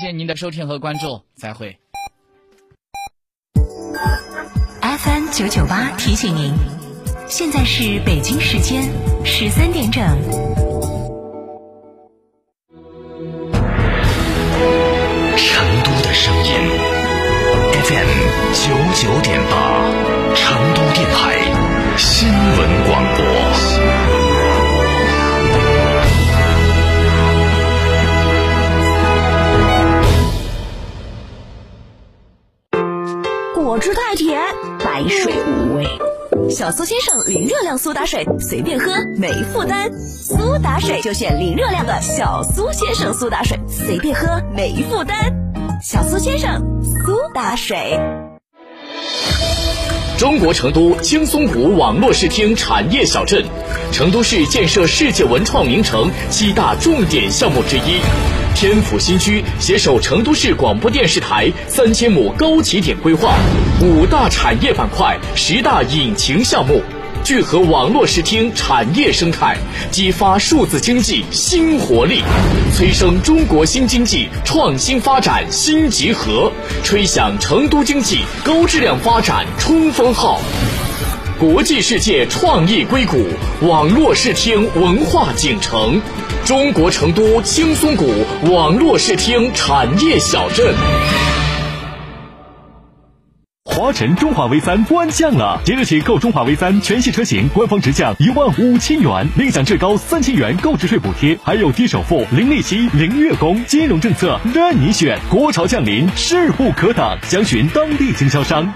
谢谢您的收听和关注，再会。FM 九九八提醒您，现在是北京时间十三点整。成都的声音，FM 九九点八，成都电台新闻广播。果汁太甜，白水无味。小苏先生零热量苏打水，随便喝没负担。苏打水就选零热量的小苏先生苏打水，随便喝没负担。小苏先生苏打水。中国成都青松谷网络视听产业小镇，成都市建设世界文创名城七大重点项目之一。天府新区携手成都市广播电视台三千亩高起点规划，五大产业板块、十大引擎项目，聚合网络视听产业生态，激发数字经济新活力，催生中国新经济创新发展新集合，吹响成都经济高质量发展冲锋号。国际世界创意硅谷，网络视听文化景城，中国成都青松谷网络视听产业小镇。华晨中华 V 三官降了，即日起购中华 V 三全系车型，官方直降一万五千元，另享最高三千元购置税补贴，还有低首付、零利息、零月供，金融政策任你选。国潮降临，势不可挡，详询当地经销商。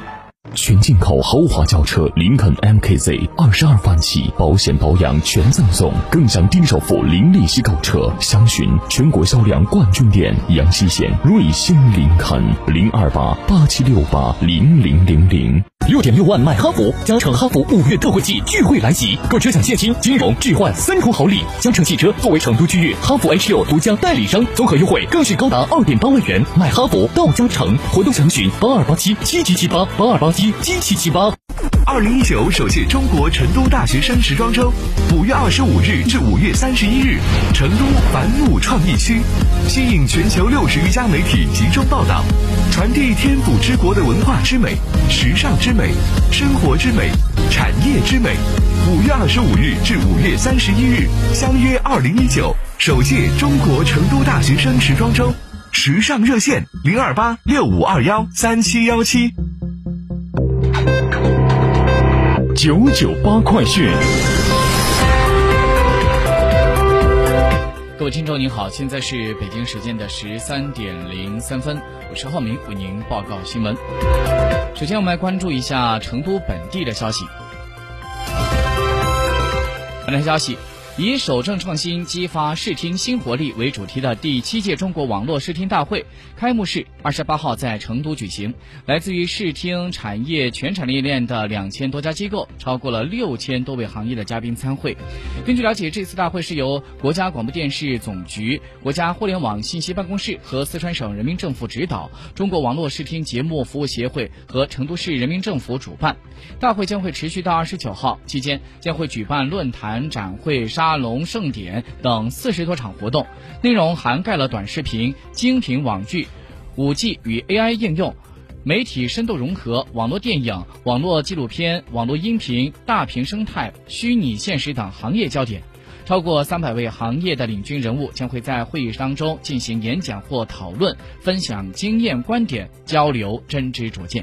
全进口豪华轿车林肯 MKZ 二十二万起，保险保养全赠送，更享低首付、零利息购车。详询全国销量冠军店阳西县瑞星林肯零二八八七六八零零零零。六点六万买哈弗，嘉诚哈弗五月特惠季聚会来袭，购车享现金、金融置换三重好礼。嘉诚汽车作为成都区域哈弗 H 六独家代理商，综合优惠更是高达二点八万元。买哈弗到嘉诚，活动详询八二八七七七七八八二八七七七七八。二零一九首届中国成都大学生时装周，五月二十五日至五月三十一日，成都繁木创意区，吸引全球六十余家媒体集中报道，传递天府之国的文化之美、时尚之美、生活之美、产业之美。五月二十五日至五月三十一日，相约二零一九首届中国成都大学生时装周，时尚热线零二八六五二幺三七幺七。九九八快讯。各位听众您好，现在是北京时间的十三点零三分，我是浩明，为您报告新闻。首先，我们来关注一下成都本地的消息。本台消息。以“守正创新，激发视听新活力”为主题的第七届中国网络视听大会开幕式二十八号在成都举行。来自于视听产业全产业链的两千多家机构，超过了六千多位行业的嘉宾参会。根据了解，这次大会是由国家广播电视总局、国家互联网信息办公室和四川省人民政府指导，中国网络视听节目服务协会和成都市人民政府主办。大会将会持续到二十九号，期间将会举办论坛、展会、沙。沙龙盛典等四十多场活动，内容涵盖了短视频、精品网剧、五 G 与 AI 应用、媒体深度融合、网络电影、网络纪录片、网络音频、大屏生态、虚拟现实等行业焦点。超过三百位行业的领军人物将会在会议当中进行演讲或讨论，分享经验观点，交流真知灼见。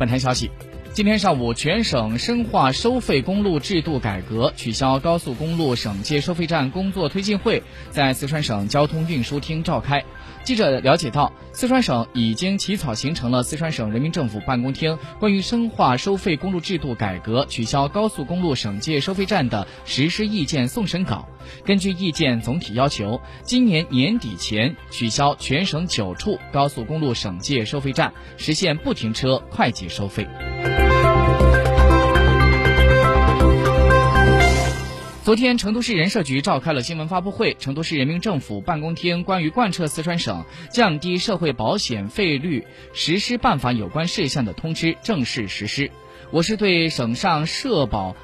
本台消息。今天上午，全省深化收费公路制度改革，取消高速公路省界收费站工作推进会在四川省交通运输厅召开。记者了解到，四川省已经起草形成了四川省人民政府办公厅关于深化收费公路制度改革、取消高速公路省界收费站的实施意见送审稿。根据意见总体要求，今年年底前取消全省九处高速公路省界收费站，实现不停车快捷收费。昨天，成都市人社局召开了新闻发布会，成都市人民政府办公厅关于贯彻四川省降低社会保险费率实施办法有关事项的通知正式实施。我市对省上社保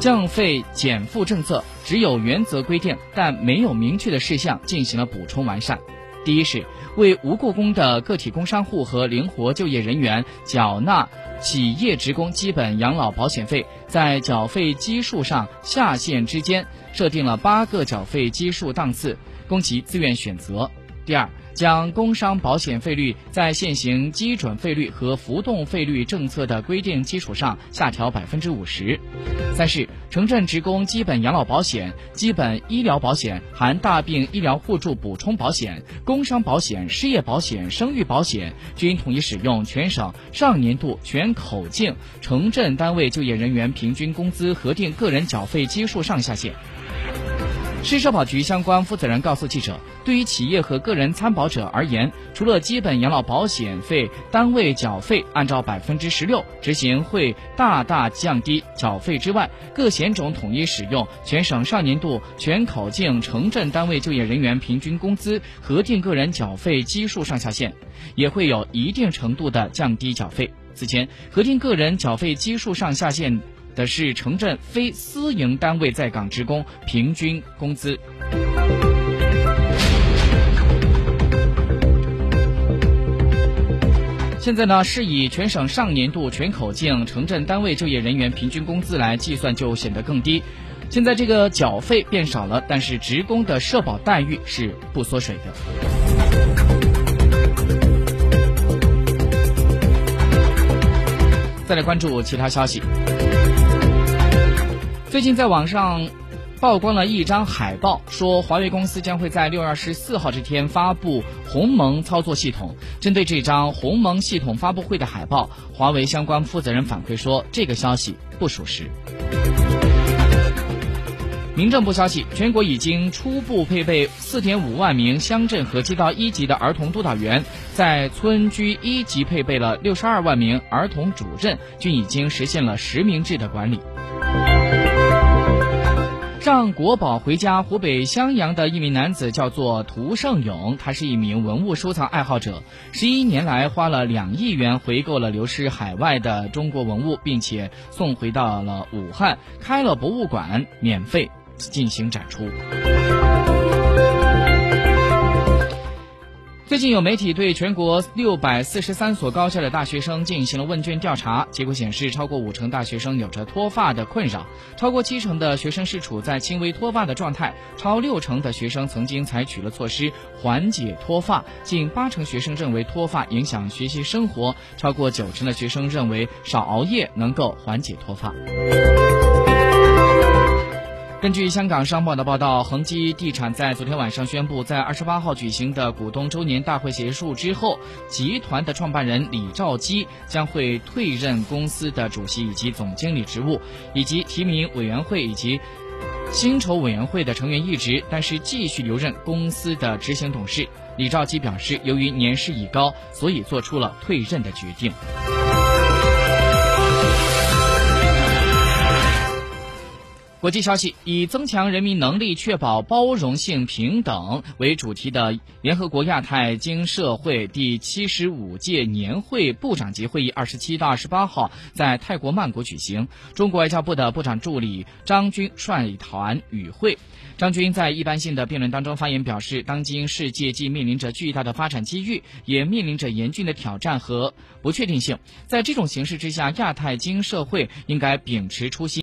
降费减负政策只有原则规定，但没有明确的事项进行了补充完善。第一是为无雇工的个体工商户和灵活就业人员缴纳企业职工基本养老保险费，在缴费基数上下限之间设定了八个缴费基数档次，供其自愿选择。第二。将工伤保险费率在现行基准费率和浮动费率政策的规定基础上下调百分之五十。三是城镇职工基本养老保险、基本医疗保险（含大病医疗互助补充保险）、工伤保险、失业保险、生育保险均统一使用全省上年度全口径城镇单位就业人员平均工资核定个人缴费基数上下限。市社保局相关负责人告诉记者，对于企业和个人参保者而言，除了基本养老保险费单位缴费按照百分之十六执行会大大降低缴费之外，各险种统一使用全省上年度全口径城镇单位就业人员平均工资核定个人缴费基数上下限，也会有一定程度的降低缴费。此前，核定个人缴费基数上下限。的是城镇非私营单位在岗职工平均工资。现在呢，是以全省上年度全口径城镇单位就业人员平均工资来计算，就显得更低。现在这个缴费变少了，但是职工的社保待遇是不缩水的。再来关注其他消息。最近在网上曝光了一张海报，说华为公司将会在六月二十四号这天发布鸿蒙操作系统。针对这张鸿蒙系统发布会的海报，华为相关负责人反馈说，这个消息不属实。民政部消息，全国已经初步配备四点五万名乡镇和街道一级的儿童督导员，在村居一级配备了六十二万名儿童主任，均已经实现了实名制的管理。让国宝回家，湖北襄阳的一名男子叫做涂胜勇，他是一名文物收藏爱好者，十一年来花了两亿元回购了流失海外的中国文物，并且送回到了武汉，开了博物馆，免费进行展出。最近有媒体对全国六百四十三所高校的大学生进行了问卷调查，结果显示，超过五成大学生有着脱发的困扰，超过七成的学生是处在轻微脱发的状态，超六成的学生曾经采取了措施缓解脱发，近八成学生认为脱发影响学习生活，超过九成的学生认为少熬夜能够缓解脱发。根据香港商报的报道，恒基地产在昨天晚上宣布，在二十八号举行的股东周年大会结束之后，集团的创办人李兆基将会退任公司的主席以及总经理职务，以及提名委员会以及薪酬委员会的成员一职，但是继续留任公司的执行董事。李兆基表示，由于年事已高，所以做出了退任的决定。国际消息：以增强人民能力、确保包容性、平等为主题的联合国亚太经社会第七十五届年会部长级会议，二十七到二十八号在泰国曼谷举行。中国外交部的部长助理张军率团与会。张军在一般性的辩论当中发言表示，当今世界既面临着巨大的发展机遇，也面临着严峻的挑战和不确定性。在这种形势之下，亚太经社会应该秉持初心。